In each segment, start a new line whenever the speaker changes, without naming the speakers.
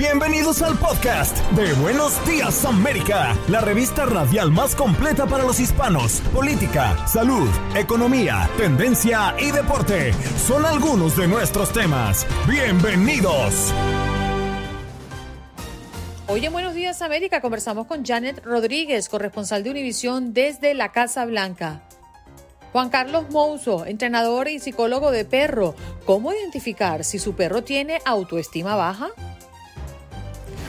Bienvenidos al podcast de Buenos Días América, la revista radial más completa para los hispanos. Política, salud, economía, tendencia y deporte son algunos de nuestros temas. Bienvenidos.
Hoy en Buenos Días América conversamos con Janet Rodríguez, corresponsal de Univisión desde la Casa Blanca. Juan Carlos Mouso, entrenador y psicólogo de perro. ¿Cómo identificar si su perro tiene autoestima baja?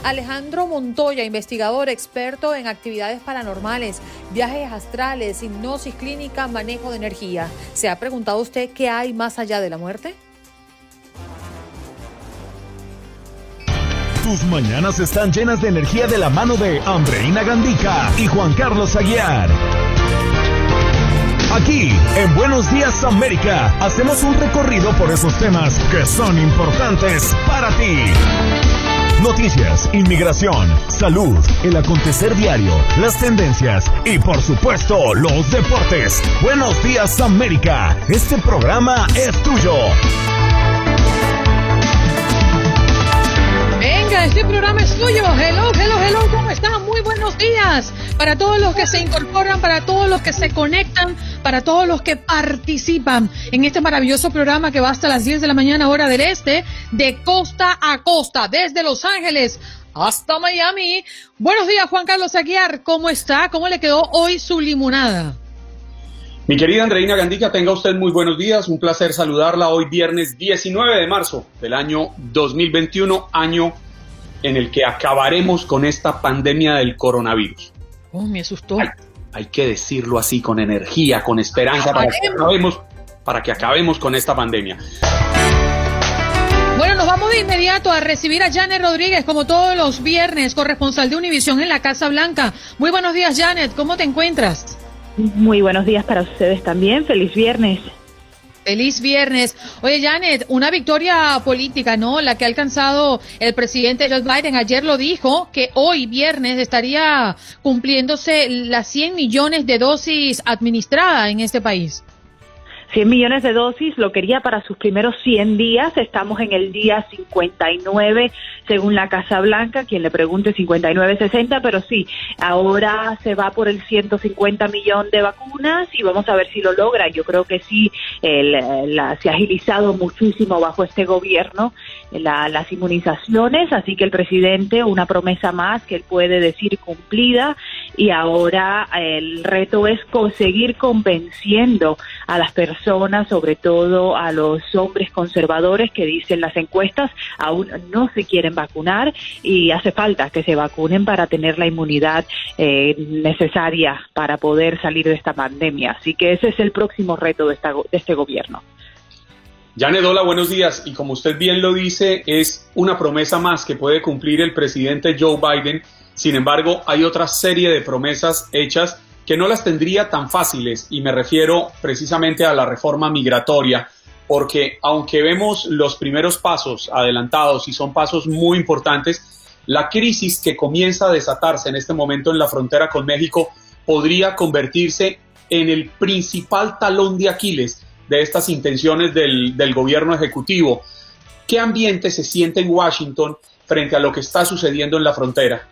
Alejandro Montoya, investigador experto en actividades paranormales, viajes astrales, hipnosis clínica, manejo de energía. ¿Se ha preguntado usted qué hay más allá de la muerte?
Tus mañanas están llenas de energía de la mano de Andreina Gandica y Juan Carlos Aguiar. Aquí, en Buenos Días América, hacemos un recorrido por esos temas que son importantes para ti. Noticias, inmigración, salud, el acontecer diario, las tendencias y por supuesto los deportes. Buenos días América, este programa es tuyo.
Venga, este programa es tuyo. Hello, hello, hello, ¿cómo están? Muy buenos días para todos los que se incorporan, para todos los que se conectan, para todos los que participan en este maravilloso programa que va hasta las 10 de la mañana hora del este, de costa a costa, desde Los Ángeles hasta Miami. Buenos días, Juan Carlos Aguiar. ¿Cómo está? ¿Cómo le quedó hoy su limonada?
Mi querida Andreina Gandica, tenga usted muy buenos días. Un placer saludarla hoy viernes 19 de marzo del año 2021, año en el que acabaremos con esta pandemia del coronavirus.
Oh, me asustó.
Hay, que decirlo así, con energía, con esperanza, para que, acabemos, para que acabemos con esta pandemia.
Bueno, nos vamos de inmediato a recibir a Janet Rodríguez, como todos los viernes, corresponsal de Univisión en la Casa Blanca. Muy buenos días, Janet. ¿Cómo te encuentras?
Muy buenos días para ustedes también. Feliz viernes.
Feliz viernes. Oye, Janet, una victoria política, ¿no? La que ha alcanzado el presidente Joe Biden. Ayer lo dijo que hoy, viernes, estaría cumpliéndose las 100 millones de dosis administradas en este país.
100 millones de dosis, lo quería para sus primeros 100 días, estamos en el día 59 según la Casa Blanca, quien le pregunte 59-60, pero sí, ahora se va por el 150 millón de vacunas y vamos a ver si lo logra. Yo creo que sí, la, se ha agilizado muchísimo bajo este gobierno las inmunizaciones, así que el presidente, una promesa más que él puede decir cumplida y ahora el reto es conseguir convenciendo a las personas, sobre todo a los hombres conservadores que dicen las encuestas, aún no se quieren vacunar y hace falta que se vacunen para tener la inmunidad eh, necesaria para poder salir de esta pandemia. Así que ese es el próximo reto de, esta, de este gobierno.
Janet, hola, buenos días. Y como usted bien lo dice, es una promesa más que puede cumplir el presidente Joe Biden. Sin embargo, hay otra serie de promesas hechas que no las tendría tan fáciles y me refiero precisamente a la reforma migratoria porque aunque vemos los primeros pasos adelantados y son pasos muy importantes, la crisis que comienza a desatarse en este momento en la frontera con México podría convertirse en el principal talón de Aquiles de estas intenciones del, gobierno ejecutivo. ¿Qué ambiente se siente en Washington frente a lo que está sucediendo en la frontera?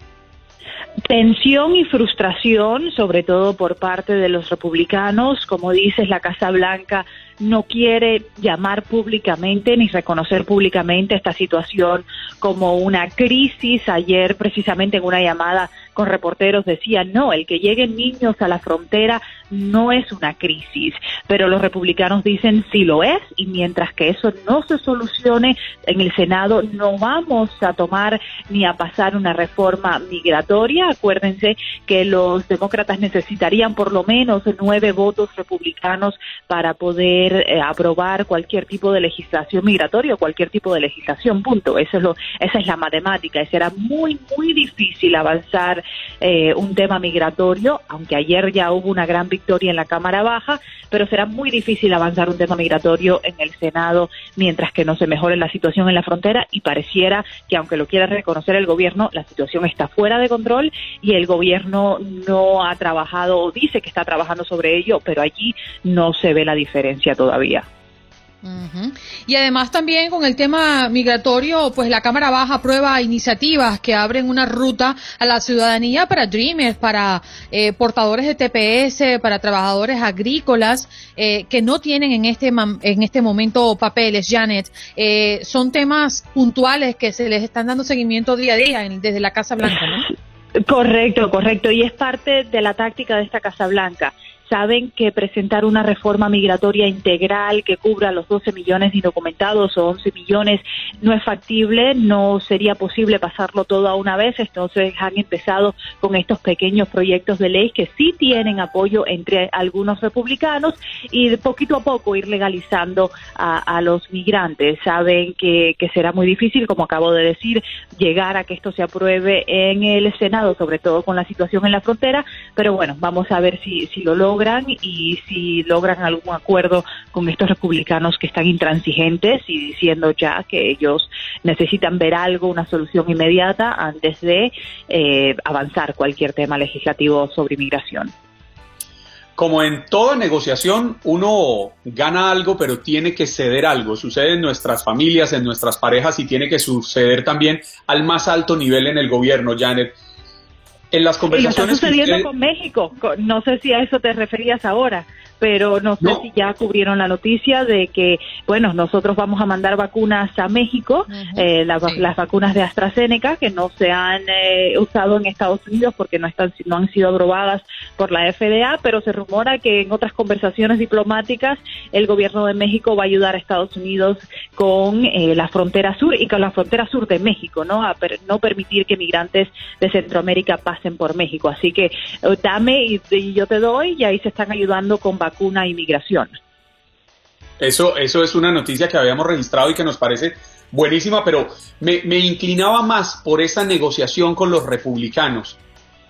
Tensión y frustración, sobre todo por parte de los republicanos. Como dices, la Casa Blanca no quiere llamar públicamente ni reconocer públicamente esta situación como una crisis. Ayer, precisamente en una llamada con reporteros, decía, no, el que lleguen niños a la frontera no es una crisis. Pero los republicanos dicen sí lo es y mientras que eso no se solucione en el Senado, no vamos a tomar ni a pasar una reforma migratoria. Acuérdense que los demócratas necesitarían por lo menos nueve votos republicanos para poder eh, aprobar cualquier tipo de legislación migratoria o cualquier tipo de legislación, punto. Eso es lo, esa es la matemática y será muy, muy difícil avanzar eh, un tema migratorio, aunque ayer ya hubo una gran victoria en la Cámara Baja, pero será muy difícil avanzar un tema migratorio en el Senado mientras que no se mejore la situación en la frontera y pareciera que aunque lo quiera reconocer el gobierno, la situación está fuera de control y el gobierno no ha trabajado o dice que está trabajando sobre ello, pero allí no se ve la diferencia todavía.
Y además también con el tema migratorio, pues la Cámara Baja aprueba iniciativas que abren una ruta a la ciudadanía para Dreamers, para eh, portadores de TPS, para trabajadores agrícolas eh, que no tienen en este en este momento papeles, Janet. Eh, son temas puntuales que se les están dando seguimiento día a día desde la Casa Blanca, ¿no?
Correcto, correcto. Y es parte de la táctica de esta Casa Blanca saben que presentar una reforma migratoria integral que cubra los 12 millones indocumentados o 11 millones no es factible, no sería posible pasarlo todo a una vez, entonces han empezado con estos pequeños proyectos de ley que sí tienen apoyo entre algunos republicanos y de poquito a poco ir legalizando a, los migrantes. Saben que, que será muy difícil, como acabo de decir, llegar a que esto se apruebe en el Senado, sobre todo con la situación en la frontera, pero bueno, vamos a ver si, si lo logran y si logran algún acuerdo con estos republicanos que están intransigentes y diciendo ya que ellos necesitan ver algo, una solución inmediata antes de eh, avanzar cualquier tema legislativo sobre inmigración.
Como en toda negociación, uno gana algo, pero tiene que ceder algo. Sucede en nuestras familias, en nuestras parejas y tiene que suceder también al más alto nivel en el gobierno, Janet
en las conversaciones. está sucediendo con México. No sé si a eso te referías ahora pero no sé si ya cubrieron la noticia de que, bueno, nosotros vamos a mandar vacunas a México, eh, las vacunas de AstraZeneca, que no se han eh, usado en Estados Unidos porque no, están, no han sido aprobadas por la FDA, pero se rumora que en otras conversaciones diplomáticas el gobierno de México va a ayudar a Estados Unidos con eh, la frontera sur y con la frontera sur de México, ¿no? A no permitir que migrantes de Centroamérica pasen por México. Así que dame y, y yo te doy y ahí se están ayudando con vacunas vacuna inmigración.
Eso, eso es una noticia que habíamos registrado y que nos parece buenísima, pero me, inclinaba más por esa negociación con los republicanos.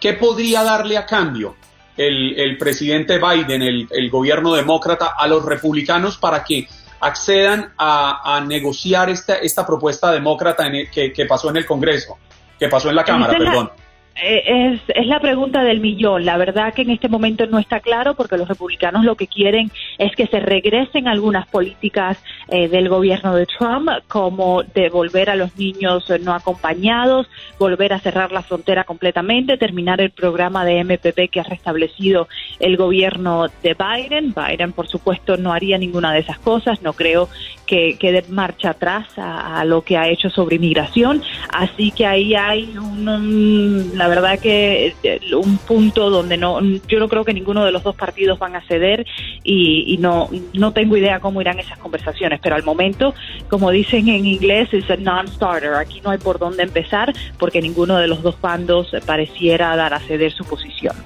¿Qué podría darle a cambio el, presidente Biden, el, gobierno demócrata, a los republicanos para que accedan a, negociar esta, esta propuesta demócrata que, que, pasó en el Congreso, que pasó en la Cámara, perdón?
Es, es, la pregunta del millón. La verdad que en este momento no está claro porque los republicanos lo que quieren es que se regresen algunas políticas eh, del gobierno de Trump, como devolver a los niños no acompañados, volver a cerrar la frontera completamente, terminar el programa de MPP que ha restablecido el gobierno de Biden. Biden, por supuesto, no haría ninguna de esas cosas. No creo que, quede dé marcha atrás a, lo que ha hecho sobre inmigración. Así que ahí hay un la verdad que eh, un punto donde no, yo no creo que ninguno de los dos partidos van a ceder y, no, no tengo idea cómo irán esas conversaciones, pero al momento, como dicen en inglés, es a non-starter. Aquí no hay por dónde empezar porque ninguno de los dos bandos pareciera dar a ceder su posición.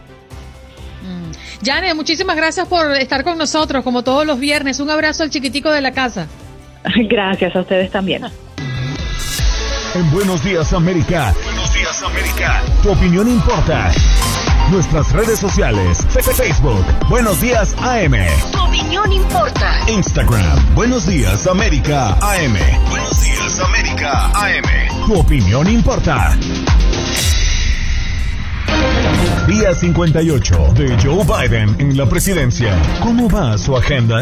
Jane, mm. muchísimas gracias por estar con nosotros, como todos los viernes. Un abrazo al chiquitico de la casa.
Gracias a ustedes también.
En Buenos Días América. América. Tu opinión importa. Nuestras redes sociales. Facebook. Buenos Días AM.
Tu opinión importa.
Instagram. Buenos Días América AM. Buenos Días América AM. Tu opinión importa. Día 58 de Joe Biden en la presidencia. ¿Cómo va su agenda?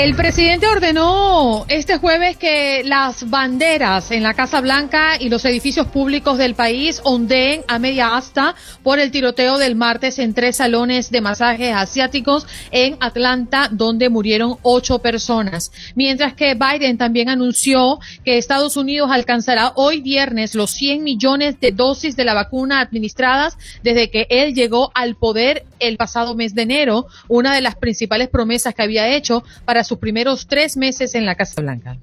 El presidente ordenó este jueves que las banderas en la Casa Blanca y los edificios públicos del país ondeen a media asta por el tiroteo del martes en tres salones de masajes asiáticos en Atlanta, donde murieron ocho personas. Mientras que Biden también anunció que Estados Unidos alcanzará hoy viernes los 100 millones de dosis de la vacuna administradas desde que él llegó al poder el pasado mes de enero, una de las principales promesas que había hecho para sus primeros tres meses en la Casa Blanca.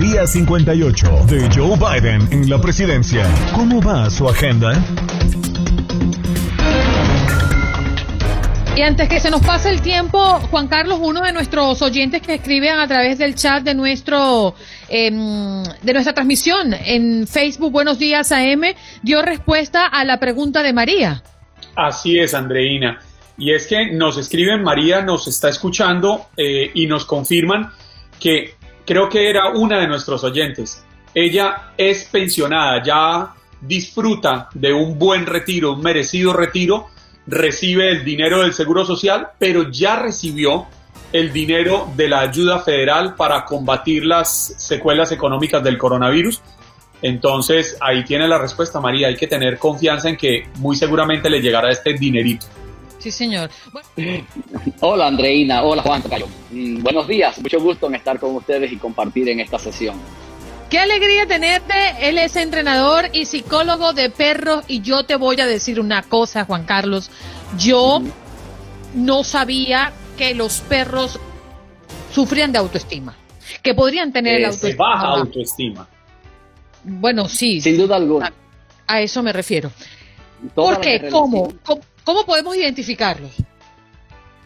Día 58 de Joe Biden en la presidencia. ¿Cómo va su agenda?
Y antes que se nos pase el tiempo, Juan Carlos, uno de nuestros oyentes que escriben a través del chat de nuestro em, de nuestra transmisión en Facebook Buenos Días AM dio respuesta a la pregunta de María.
Así es, Andreina. Y es que nos escriben, María nos está escuchando eh, y nos confirman que creo que era una de nuestros oyentes. Ella es pensionada, ya disfruta de un buen retiro, un merecido retiro, recibe el dinero del Seguro Social, pero ya recibió el dinero de la ayuda federal para combatir las secuelas económicas del coronavirus. Entonces, ahí tiene la respuesta, María. Hay que tener confianza en que muy seguramente le llegará este dinerito.
Sí, señor.
Hola, Andreina. Hola, Juan mm, buenos días. Mucho gusto en estar con ustedes y compartir en esta sesión.
Qué alegría tenerte. Él es entrenador y psicólogo de perros. Y yo te voy a decir una cosa, Juan Carlos. Yo no sabía que los perros sufrían de autoestima. Que podrían tener
la autoestima. baja autoestima.
Bueno, sí.
Sin duda alguna.
A, eso me refiero. ¿Por qué? ¿Cómo? ¿Cómo podemos identificarlos?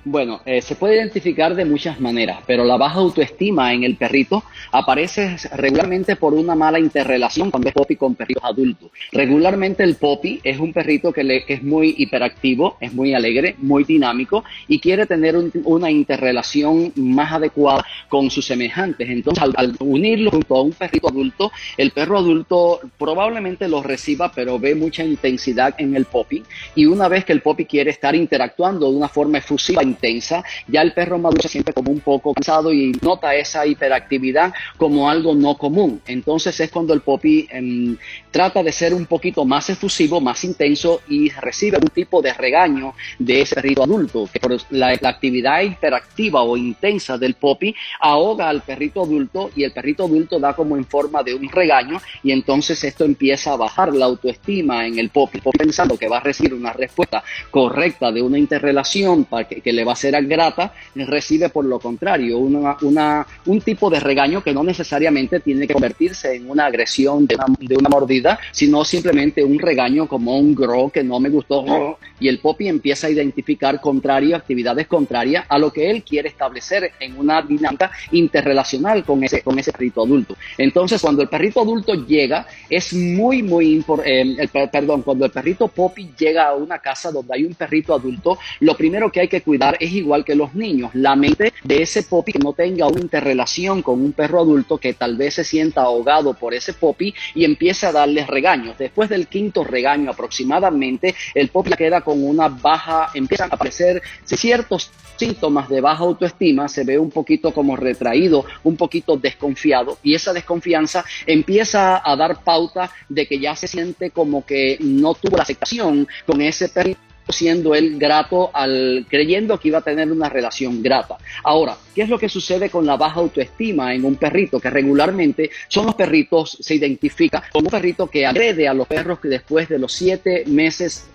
Bueno, eh, se puede identificar de muchas maneras, pero la baja autoestima en el perrito aparece regularmente por una mala interrelación cuando es popi con perritos adultos. Regularmente el popi es un perrito que, es muy hiperactivo, es muy alegre, muy dinámico y quiere tener una interrelación más adecuada con sus semejantes. Entonces, al, unirlo junto a un perrito adulto, el perro adulto probablemente lo reciba, pero ve mucha intensidad en el popi y una vez que el popi quiere estar interactuando de una forma efusiva, intensa, ya el perro maduro se siente como un poco cansado y nota esa hiperactividad como algo no común. Entonces es cuando el popi em, trata de ser un poquito más efusivo, más intenso y recibe un tipo de regaño de ese perrito adulto, que por la, actividad hiperactiva o intensa del popi ahoga al perrito adulto y el perrito adulto da como en forma de un regaño y entonces esto empieza a bajar la autoestima en el popi, pensando que va a recibir una respuesta correcta de una interrelación para que le va a ser grata, recibe por lo contrario una, una, un tipo de regaño que no necesariamente tiene que convertirse en una agresión de una, de una mordida, sino simplemente un regaño como un gro que no me gustó y el popi empieza a identificar contrario, actividades contrarias a lo que él quiere establecer en una dinámica interrelacional con ese, con ese perrito adulto. Entonces, cuando el perrito adulto llega, es muy, muy importante, eh, perdón, cuando el perrito popi llega a una casa donde hay un perrito adulto, lo primero que hay que cuidar es igual que los niños. La mente de ese popi que no tenga una interrelación con un perro adulto que tal vez se sienta ahogado por ese popi y empieza a darle regaños. Después del quinto regaño aproximadamente, el popi queda con una baja, empiezan a aparecer ciertos síntomas de baja autoestima, se ve un poquito como retraído, un poquito desconfiado y esa desconfianza empieza a dar pauta de que ya se siente como que no tuvo la aceptación con ese perrito siendo él grato al creyendo que iba a tener una relación grata. Ahora, ¿qué es lo que sucede con la baja autoestima en un perrito? Que regularmente son los perritos, se identifica como un perrito que agrede a los perros que después de los siete meses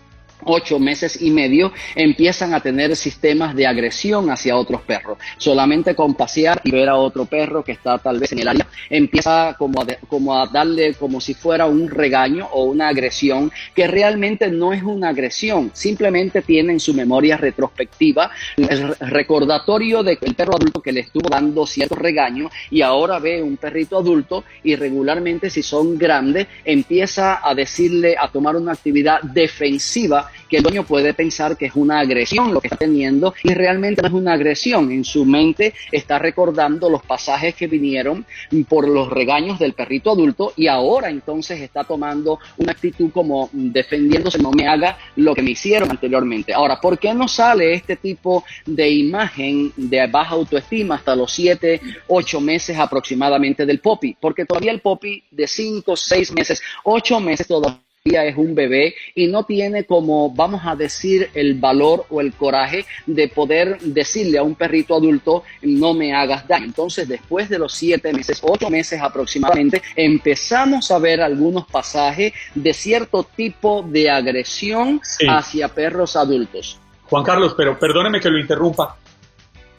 ocho meses y medio empiezan a tener sistemas de agresión hacia otros perros. Solamente con pasear y ver a otro perro que está tal vez en el área, empieza como a, como a darle como si fuera un regaño o una agresión que realmente no es una agresión, simplemente tiene en su memoria retrospectiva el recordatorio del perro adulto que le estuvo dando cierto regaño y ahora ve un perrito adulto y regularmente si son grandes empieza a decirle a tomar una actividad defensiva que el dueño puede pensar que es una agresión lo que está teniendo y realmente no es una agresión. En su mente está recordando los pasajes que vinieron por los regaños del perrito adulto y ahora entonces está tomando una actitud como defendiéndose, no me haga lo que me hicieron anteriormente. Ahora, ¿por qué no sale este tipo de imagen de baja autoestima hasta los 7, 8 meses aproximadamente del popi? Porque todavía el popi de 5, 6 meses, 8 meses todavía es un bebé y no tiene como, vamos a decir, el valor o el coraje de poder decirle a un perrito adulto, no me hagas daño. Entonces, después de los siete meses, ocho meses aproximadamente, empezamos a ver algunos pasajes de cierto tipo de agresión hacia perros adultos.
Juan Carlos, pero perdóneme que lo interrumpa.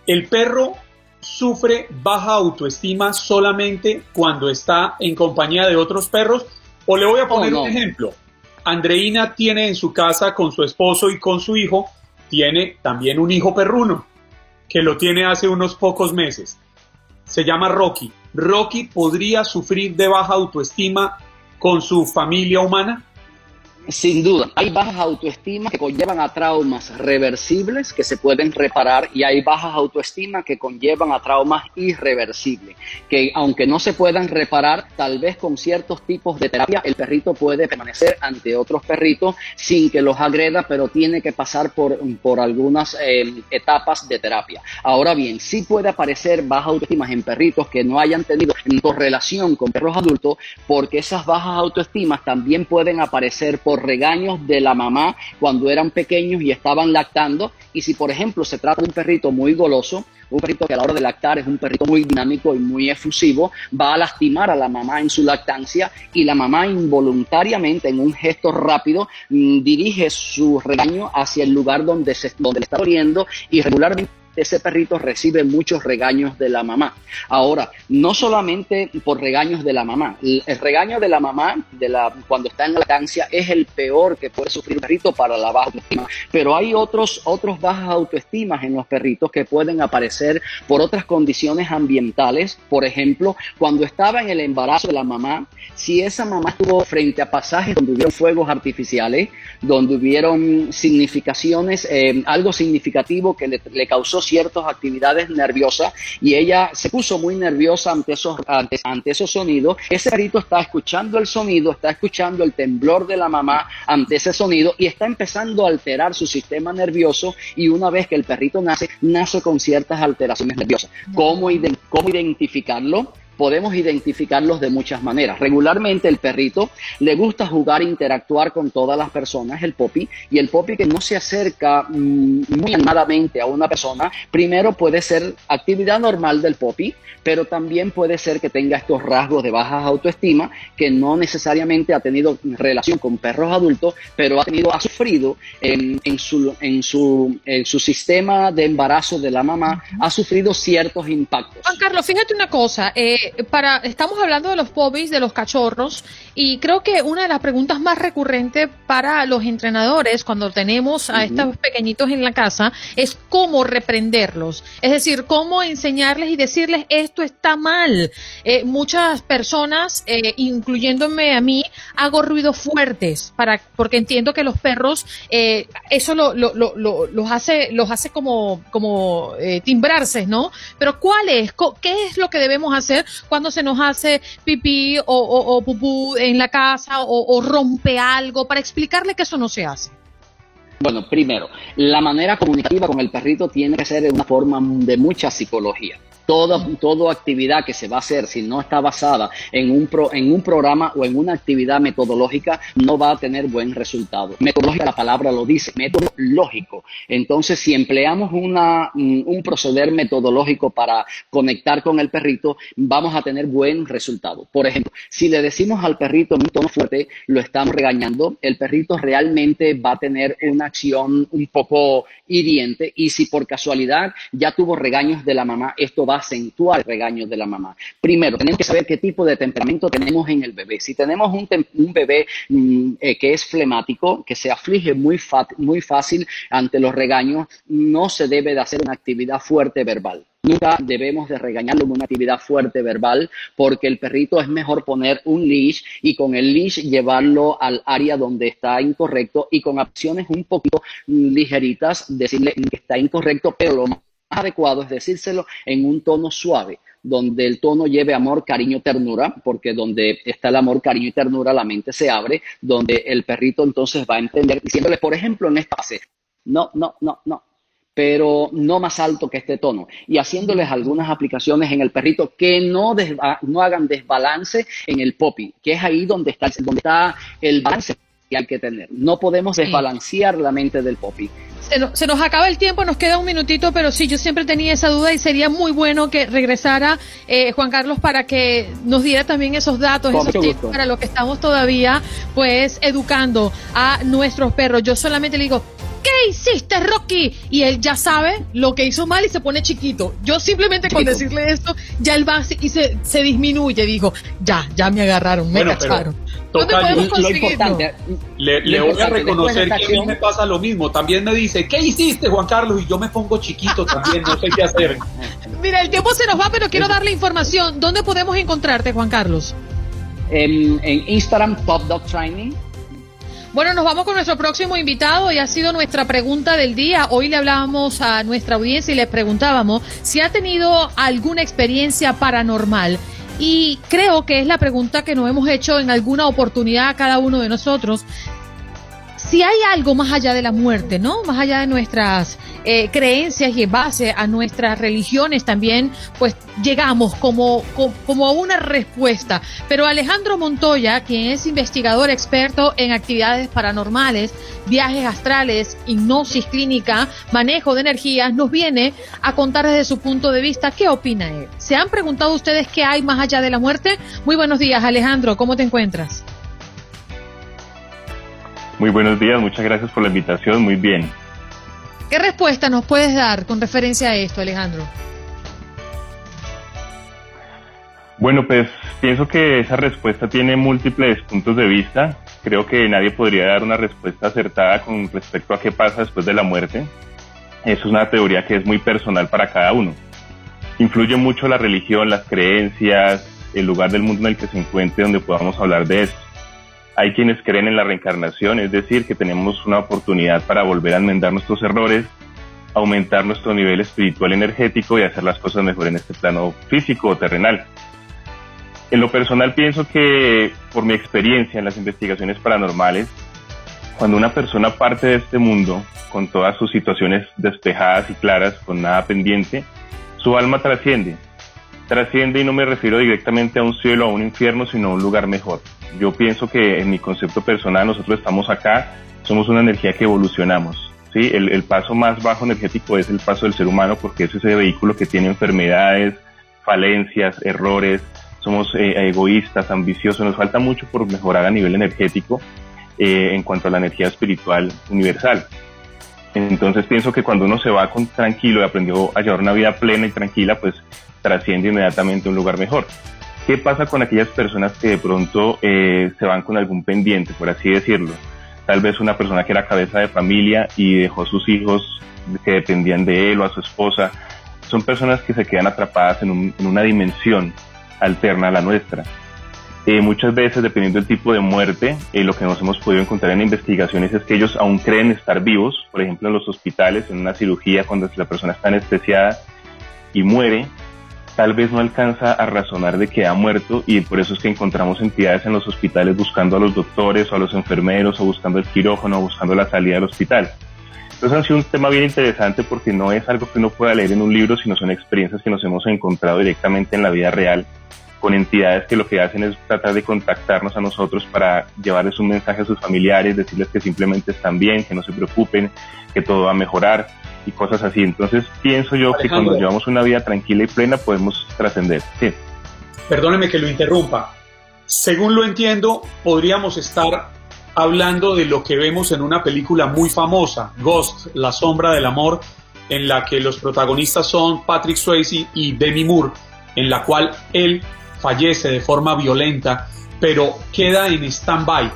El perro sufre baja autoestima solamente cuando está en compañía de otros perros o le voy a poner oh, un ejemplo. Andreina tiene en su casa con su esposo y con su hijo, tiene también un hijo perruno, que lo tiene hace unos pocos meses. Se llama Rocky. ¿Rocky podría sufrir de baja autoestima con su familia humana?
Sin duda, hay bajas autoestimas que conllevan a traumas reversibles que se pueden reparar y hay bajas autoestimas que conllevan a traumas irreversibles, que aunque no se puedan reparar, tal vez con ciertos tipos de terapia el perrito puede permanecer ante otros perritos sin que los agreda, pero tiene que pasar por, por algunas eh, etapas de terapia. Ahora bien, sí puede aparecer bajas autoestimas en perritos que no hayan tenido correlación con perros adultos, porque esas bajas autoestimas también pueden aparecer por regaños de la mamá cuando eran pequeños y estaban lactando. Y si, por ejemplo, se trata de un perrito muy goloso, un perrito que a la hora de lactar es un perrito muy dinámico y muy efusivo, va a lastimar a la mamá en su lactancia y la mamá involuntariamente, en un gesto rápido, mm, dirige su regaño hacia el lugar donde, se, donde le está doliendo y regularmente ese perrito recibe muchos regaños de la mamá. Ahora, no solamente por regaños de la mamá, el regaño de la mamá de la, cuando está en la lactancia es el peor que puede sufrir un perrito para la baja autoestima, pero hay otros, otros bajas autoestimas en los perritos que pueden aparecer por otras condiciones ambientales, por ejemplo, cuando estaba en el embarazo de la mamá, si esa mamá estuvo frente a pasajes donde hubieron fuegos artificiales, donde hubieron significaciones, eh, algo significativo que le causó ciertas actividades nerviosas y ella se puso muy nerviosa ante esos, ante, ante esos sonidos. Ese perrito está escuchando el sonido, está escuchando el temblor de la mamá ante ese sonido y está empezando a alterar su sistema nervioso y una vez que el perrito nace, nace con ciertas alteraciones nerviosas. ¿Cómo, cómo identificarlo? Podemos identificarlos de muchas maneras. Regularmente el perrito le gusta jugar e interactuar con todas las personas, el popi, y el popi que no se acerca mm, muy animadamente a una persona, primero puede ser actividad normal del popi, pero también puede ser que tenga estos rasgos de baja autoestima, que no necesariamente ha tenido relación con perros adultos, pero ha tenido, ha sufrido en, su, en, su, en su sistema de embarazo de la mamá, ha sufrido ciertos impactos.
Juan Carlos, fíjate una cosa, eh, para, estamos hablando de los pobis, de los cachorros, y creo que una de las preguntas más recurrentes para los entrenadores cuando tenemos a estos pequeñitos en la casa es cómo reprenderlos. Es decir, cómo enseñarles y decirles esto está mal. Eh, muchas personas, eh, incluyéndome a mí, hago ruidos fuertes para, porque entiendo que los perros, eh, eso lo, lo, lo, los hace, los hace como, como timbrarse, ¿no? Pero ¿cuál es? ¿Qué es lo que debemos hacer cuando se nos hace pipí o, o, pupú en la casa o, o rompe algo, para explicarle que eso no se hace.
Bueno, primero, la manera comunicativa con el perrito tiene que ser de una forma de mucha psicología toda, toda actividad que se va a hacer, si no está basada en un, en un programa o en una actividad metodológica, no va a tener buen resultado. Metodológica, la palabra lo dice, método lógico. Entonces, si empleamos una, un proceder metodológico para conectar con el perrito, vamos a tener buen resultado. Por ejemplo, si le decimos al perrito en un tono fuerte, lo estamos regañando, el perrito realmente va a tener una un poco hiriente y si por casualidad ya tuvo regaños de la mamá, esto va a acentuar el regaño de la mamá. Primero, tenemos que saber qué tipo de temperamento tenemos en el bebé. Si tenemos un, un bebé mm, eh, que es flemático, que se aflige muy, muy fácil ante los regaños, no se debe de hacer una actividad fuerte verbal. Nunca debemos de regañarlo en una actividad fuerte verbal porque el perrito es mejor poner un leash y con el leash llevarlo al área donde está incorrecto y con acciones un poquito ligeritas decirle que está incorrecto, pero lo más adecuado es decírselo en un tono suave donde el tono lleve amor, cariño, ternura, porque donde está el amor, cariño y ternura, la mente se abre, donde el perrito entonces va a entender, diciéndole, por ejemplo, en esta fase, no, no, no, no, pero no más alto que este tono, y haciéndoles algunas aplicaciones en el perrito que no, no hagan desbalance en el poppy, que es ahí donde está, donde está el balance que hay que tener. No podemos desbalancear la mente del poppy.
Se nos, acaba el tiempo, nos queda un minutito, pero sí, yo siempre tenía esa duda y sería muy bueno que regresara eh, Juan Carlos para que nos diera también esos datos, esos tips para lo que estamos todavía pues educando a nuestros perros. Yo solamente le digo, ¿qué hiciste, Rocky? Y él ya sabe lo que hizo mal y se pone chiquito. Yo simplemente con decirle esto, ya él va y se, se disminuye. Digo, ya, ya me agarraron, me cacharon.
lo importante, le, voy a reconocer que a mí me pasa lo mismo. También me dice, ¿qué hiciste, Juan Carlos? Y yo me pongo chiquito también, no sé qué hacer.
Mira, el tiempo se nos va, pero quiero darle información. ¿Dónde podemos encontrarte, Juan Carlos?
En, en Instagram, Top Dog Training
Bueno, nos vamos con nuestro próximo invitado y ha sido nuestra pregunta del día. Hoy le hablábamos a nuestra audiencia y le preguntábamos si ha tenido alguna experiencia paranormal. Y creo que es la pregunta que nos hemos hecho en alguna oportunidad a cada uno de nosotros si hay algo más allá de la muerte, ¿no? Más allá de nuestras eh, creencias y en base a nuestras religiones también, pues llegamos como, como, a una respuesta. Pero Alejandro Montoya, quien es investigador experto en actividades paranormales, viajes astrales, hipnosis clínica, manejo de energías, nos viene a contar desde su punto de vista qué opina él. ¿Se han preguntado ustedes qué hay más allá de la muerte? Muy buenos días, Alejandro, ¿cómo te encuentras?
Muy buenos días, muchas gracias por la invitación, muy bien.
¿Qué respuesta nos puedes dar con referencia a esto, Alejandro?
Bueno, pues pienso que esa respuesta tiene múltiples puntos de vista. Creo que nadie podría dar una respuesta acertada con respecto a qué pasa después de la muerte. Es una teoría que es muy personal para cada uno. Influye mucho la religión, las creencias, el lugar del mundo en el que se encuentre donde podamos hablar de esto. Hay quienes creen en la reencarnación, es decir, que tenemos una oportunidad para volver a enmendar nuestros errores, aumentar nuestro nivel espiritual energético y hacer las cosas mejor en este plano físico o terrenal. En lo personal pienso que por mi experiencia en las investigaciones paranormales, cuando una persona parte de este mundo con todas sus situaciones despejadas y claras, con nada pendiente, su alma trasciende. Trasciende y no me refiero directamente a un cielo o a un infierno, sino a un lugar mejor yo pienso que en mi concepto personal nosotros estamos acá, somos una energía que evolucionamos. ¿sí? El, paso más bajo energético es el paso del ser humano porque es ese vehículo que tiene enfermedades, falencias, errores, somos eh, egoístas, ambiciosos, nos falta mucho por mejorar a nivel energético eh, en cuanto a la energía espiritual universal. Entonces pienso que cuando uno se va con tranquilo y aprendió a llevar una vida plena y tranquila, pues trasciende inmediatamente a un lugar mejor. ¿Qué pasa con aquellas personas que de pronto eh, se van con algún pendiente, por así decirlo? Tal vez una persona que era cabeza de familia y dejó sus hijos que dependían de él o a su esposa. Son personas que se quedan atrapadas en, una dimensión alterna a la nuestra. Eh, muchas veces, dependiendo del tipo de muerte, eh, lo que nos hemos podido encontrar en investigaciones es que ellos aún creen estar vivos, por ejemplo en los hospitales, en una cirugía, cuando la persona está anestesiada y muere, tal vez no alcanza a razonar de que ha muerto y por eso es que encontramos entidades en los hospitales buscando a los doctores o a los enfermeros o buscando el quirófano o buscando la salida del hospital. Entonces ha sido un tema bien interesante porque no es algo que uno pueda leer en un libro, sino son experiencias que nos hemos encontrado directamente en la vida real con entidades que lo que hacen es tratar de contactarnos a nosotros para llevarles un mensaje a sus familiares, decirles que simplemente están bien, que no se preocupen, que todo va a mejorar y cosas así. Entonces pienso yo que cuando llevamos una vida tranquila y plena podemos trascender. Sí.
Perdóneme que lo interrumpa. Según lo entiendo, podríamos estar hablando de lo que vemos en una película muy famosa, Ghost, La sombra del amor, en la que los protagonistas son Patrick Swayze y Demi Moore, en la cual él fallece de forma violenta, pero queda en stand-by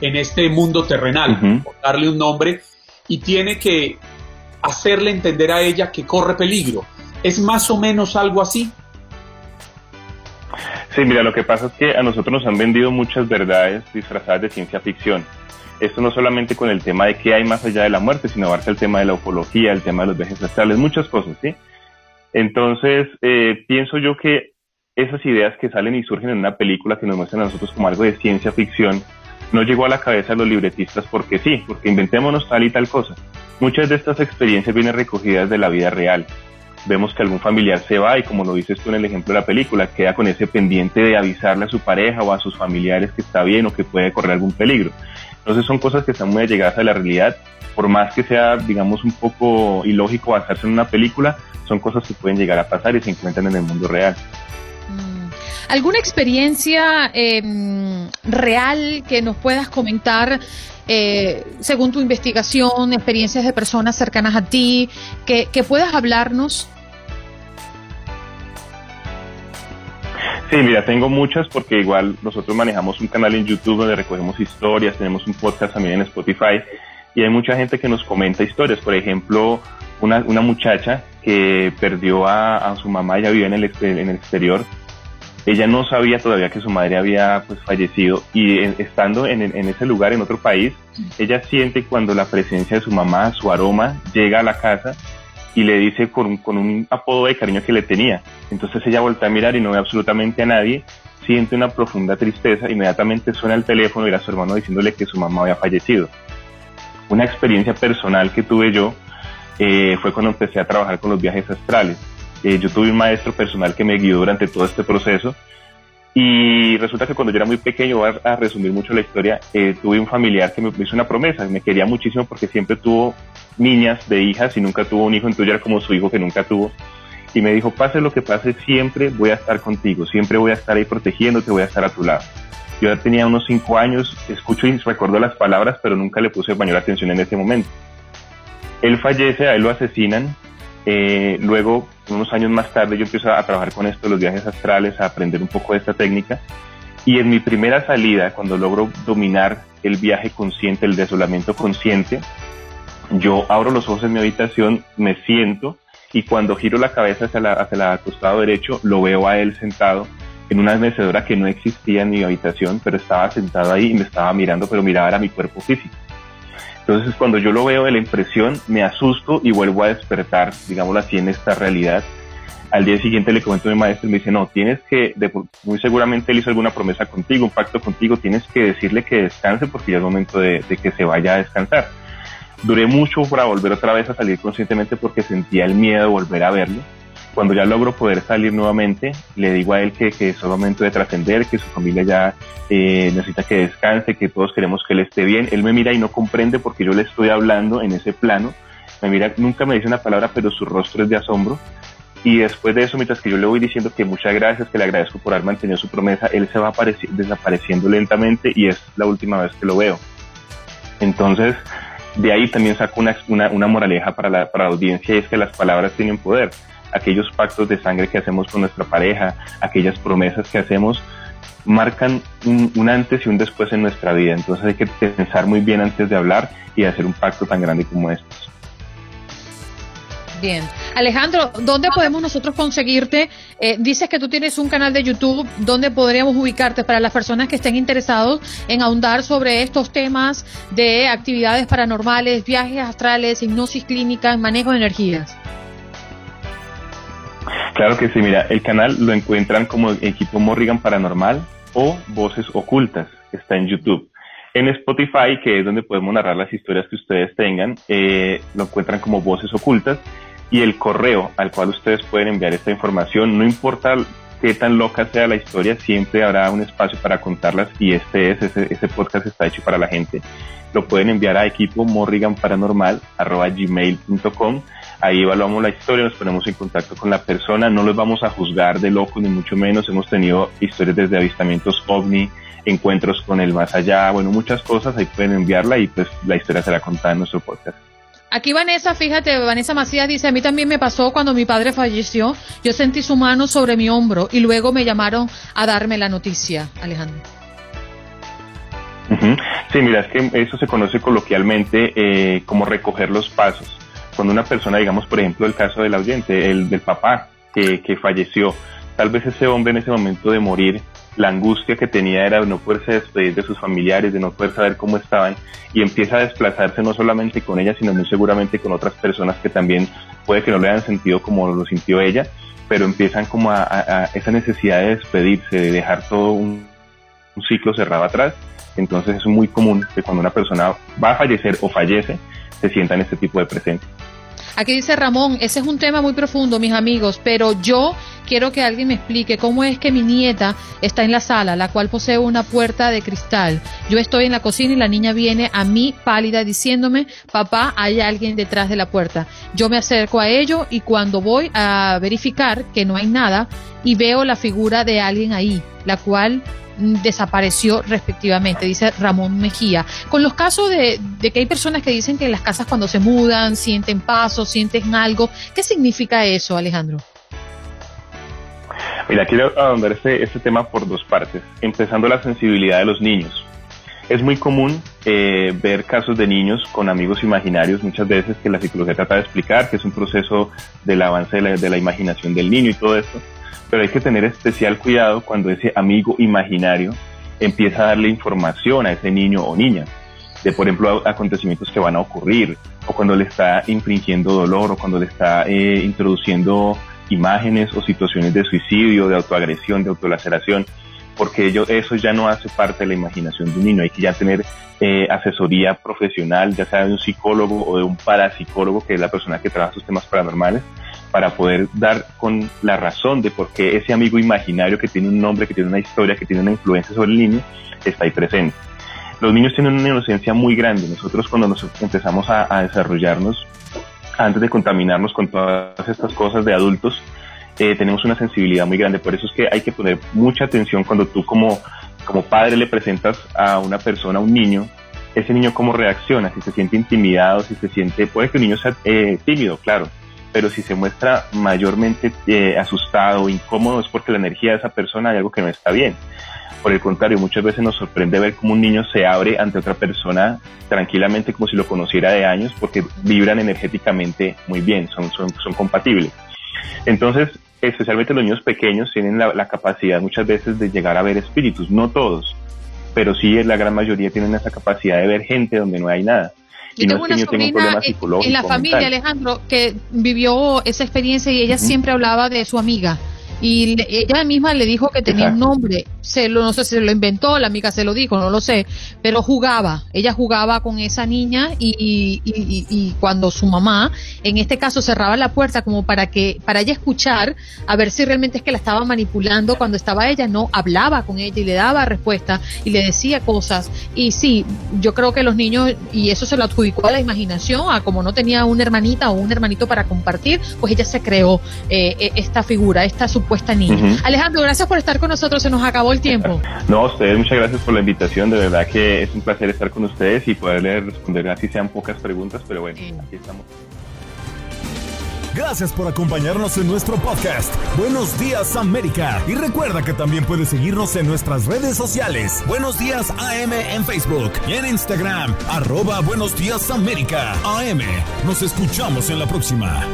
en este mundo terrenal, por darle un nombre, y tiene que hacerle entender a ella que corre peligro. ¿Es más o menos algo así?
Sí, mira, lo que pasa es que a nosotros nos han vendido muchas verdades disfrazadas de ciencia ficción. Esto no solamente con el tema de qué hay más allá de la muerte, sino abarca el tema de la ufología, el tema de los viajes astrales, muchas cosas, ¿sí? Entonces, eh, pienso yo que esas ideas que salen y surgen en una película que nos muestran a nosotros como algo de ciencia ficción, no llegó a la cabeza de los libretistas porque sí, porque inventémonos tal y tal cosa. Muchas de estas experiencias vienen recogidas de la vida real. Vemos que algún familiar se va y como lo dices tú en el ejemplo de la película, queda con ese pendiente de avisarle a su pareja o a sus familiares que está bien o que puede correr algún peligro. Entonces son cosas que están muy allegadas a la realidad. Por más que sea, digamos, un poco ilógico basarse en una película, son cosas que pueden llegar a pasar y se encuentran en el mundo real.
¿Alguna experiencia em, real que nos puedas comentar eh, según tu investigación, experiencias de personas cercanas a ti, que, puedas hablarnos?
Sí, mira, tengo muchas porque igual nosotros manejamos un canal en YouTube donde recogemos historias, tenemos un podcast también en Spotify y hay mucha gente que nos comenta historias. Por ejemplo, una, una muchacha que perdió a, su mamá, ella vive en el, en el exterior ella no sabía todavía que su madre había pues, fallecido y estando en, en, ese lugar, en otro país, ella siente cuando la presencia de su mamá, su aroma, llega a la casa y le dice con, con un apodo de cariño que le tenía. Entonces ella voltea a mirar y no ve absolutamente a nadie, siente una profunda tristeza, inmediatamente suena el teléfono y era su hermano diciéndole que su mamá había fallecido. Una experiencia personal que tuve yo eh, fue cuando empecé a trabajar con los viajes astrales. Eh, yo tuve un maestro personal que me guió durante todo este proceso y resulta que cuando yo era muy pequeño, voy a, resumir mucho la historia, eh, tuve un familiar que me hizo una promesa, me quería muchísimo porque siempre tuvo niñas de hijas y nunca tuvo un hijo, entonces yo era como su hijo que nunca tuvo. Y me dijo, pase lo que pase, siempre voy a estar contigo, siempre voy a estar ahí protegiéndote, voy a estar a tu lado. Yo ya tenía unos cinco años, escucho y recuerdo las palabras, pero nunca le puse mayor atención en ese momento. Él fallece, a él lo asesinan, eh, luego, unos años más tarde, yo empiezo a trabajar con esto, los viajes astrales, a aprender un poco de esta técnica. Y en mi primera salida, cuando logro dominar el viaje consciente, el desolamiento consciente, yo abro los ojos en mi habitación, me siento y cuando giro la cabeza hacia, hacia el costado derecho, lo veo a él sentado en una mecedora que no existía en mi habitación, pero estaba sentado ahí y me estaba mirando, pero miraba a mi cuerpo físico. Entonces cuando yo lo veo de la impresión, me asusto y vuelvo a despertar, digámoslo así, en esta realidad. Al día siguiente le comento a mi maestro y me dice, no, tienes que, muy seguramente él hizo alguna promesa contigo, un pacto contigo, tienes que decirle que descanse porque ya es momento de, de que se vaya a descansar. Duré mucho para volver otra vez a salir conscientemente porque sentía el miedo de volver a verlo cuando ya logro poder salir nuevamente, le digo a él que, que es momento de trascender, que su familia ya eh, necesita que descanse, que todos queremos que él esté bien. Él me mira y no comprende porque yo le estoy hablando en ese plano. Me mira, nunca me dice una palabra, pero su rostro es de asombro. Y después de eso, mientras que yo le voy diciendo que muchas gracias, que le agradezco por haber mantenido su promesa, él se va desapareciendo lentamente y es la última vez que lo veo. Entonces, de ahí también saco una, una, una moraleja para la, para la audiencia y es que las palabras tienen poder aquellos pactos de sangre que hacemos con nuestra pareja, aquellas promesas que hacemos, marcan un, antes y un después en nuestra vida. Entonces hay que pensar muy bien antes de hablar y hacer un pacto tan grande como estos.
Bien. Alejandro, ¿dónde podemos nosotros conseguirte? Eh, dices que tú tienes un canal de YouTube, ¿dónde podríamos ubicarte para las personas que estén interesados en ahondar sobre estos temas de actividades paranormales, viajes astrales, hipnosis clínica, manejo de energías?
Claro que sí, mira, el canal lo encuentran como equipo Morrigan Paranormal o Voces Ocultas, está en YouTube. En Spotify, que es donde podemos narrar las historias que ustedes tengan, eh, lo encuentran como Voces Ocultas y el correo al cual ustedes pueden enviar esta información, no importa qué tan loca sea la historia, siempre habrá un espacio para contarlas y este es, ese, ese podcast está hecho para la gente. Lo pueden enviar a equipo morrigan paranormal gmail.com Ahí evaluamos la historia, nos ponemos en contacto con la persona, no los vamos a juzgar de locos ni mucho menos. Hemos tenido historias desde avistamientos ovni, encuentros con el más allá, bueno, muchas cosas, ahí pueden enviarla y pues la historia será contada en nuestro podcast.
Aquí Vanessa, fíjate, Vanessa Macías dice, a mí también me pasó cuando mi padre falleció, yo sentí su mano sobre mi hombro y luego me llamaron a darme la noticia, Alejandro.
Sí, mira, es que eso se conoce coloquialmente eh, como recoger los pasos cuando una persona, digamos, por ejemplo, el caso del oyente, el del papá que, que falleció, tal vez ese hombre en ese momento de morir, la angustia que tenía era de no poderse despedir de sus familiares, de no poder saber cómo estaban, y empieza a desplazarse no solamente con ella, sino muy seguramente con otras personas que también puede que no le hayan sentido como lo sintió ella, pero empiezan como a, esa necesidad de despedirse, de dejar todo un, ciclo cerrado atrás. Entonces es muy común que cuando una persona va a fallecer o fallece, se sienta en este tipo de presencia.
Aquí dice Ramón, ese es un tema muy profundo, mis amigos, pero yo quiero que alguien me explique cómo es que mi nieta está en la sala, la cual posee una puerta de cristal. Yo estoy en la cocina y la niña viene a mí pálida diciéndome, papá, hay alguien detrás de la puerta. Yo me acerco a ello y cuando voy a verificar que no hay nada y veo la figura de alguien ahí, la cual desapareció respectivamente, dice Ramón Mejía. Con los casos de, que hay personas que dicen que en las casas cuando se mudan sienten pasos, sienten algo, ¿qué significa eso, Alejandro?
Mira, quiero ahondar este, este tema por dos partes, empezando la sensibilidad de los niños. Es muy común eh, ver casos de niños con amigos imaginarios, muchas veces que la psicología trata de explicar, que es un proceso del avance de la, de la imaginación del niño y todo esto pero hay que tener especial cuidado cuando ese amigo imaginario empieza a darle información a ese niño o niña de, por ejemplo, acontecimientos que van a ocurrir, o cuando le está infringiendo dolor, o cuando le está eh, introduciendo imágenes o situaciones de suicidio, de autoagresión, de autolaceración, porque ello, eso ya no hace parte de la imaginación de un niño. Hay que ya tener eh, asesoría profesional, ya sea de un psicólogo o de un parapsicólogo, que es la persona que trabaja sus temas paranormales, para poder dar con la razón de por qué ese amigo imaginario que tiene un nombre, que tiene una historia, que tiene una influencia sobre el niño, está ahí presente. Los niños tienen una inocencia muy grande. Nosotros cuando nos empezamos a, desarrollarnos, antes de contaminarnos con todas estas cosas de adultos, eh, tenemos una sensibilidad muy grande. Por eso es que hay que poner mucha atención cuando tú como, como padre le presentas a una persona, a un niño, ese niño cómo reacciona, si se siente intimidado, si se siente, puede que el niño sea eh, tímido, claro, pero si se muestra mayormente eh, asustado, incómodo, es porque la energía de esa persona hay algo que no está bien. Por el contrario, muchas veces nos sorprende ver cómo un niño se abre ante otra persona tranquilamente como si lo conociera de años porque vibran energéticamente muy bien, son, son, son compatibles. Entonces, especialmente los niños pequeños tienen la, la, capacidad muchas veces de llegar a ver espíritus, no todos, pero sí la gran mayoría tienen esa capacidad de ver gente donde no hay nada.
Yo tengo una sobrina en la familia, Alejandro, que vivió esa experiencia y ella siempre hablaba de su amiga. Y ella misma le dijo que tenía un nombre, se lo, no sé si se lo inventó, la amiga se lo dijo, no lo sé, pero jugaba, ella jugaba con esa niña y, y, y, y, cuando su mamá, en este caso, cerraba la puerta como para que, para ella escuchar, a ver si realmente es que la estaba manipulando, cuando estaba ella, no, hablaba con ella y le daba respuesta y le decía cosas, y sí, yo creo que los niños, y eso se lo adjudicó a la imaginación, a como no tenía una hermanita o un hermanito para compartir, pues ella se creó eh, e, esta figura, esta supuesta niña. Alejandro, gracias por estar con nosotros, se nos acabó el tiempo.
No, ustedes, muchas gracias por la invitación, de verdad que es un placer estar con ustedes y poderles responder así sean pocas preguntas, pero bueno, aquí estamos.
Gracias por acompañarnos en nuestro podcast. Buenos días América. Y recuerda que también puedes seguirnos en nuestras redes sociales. Buenos días AM en Facebook y en Instagram. Arroba Buenos días América. AM. Nos escuchamos en la próxima.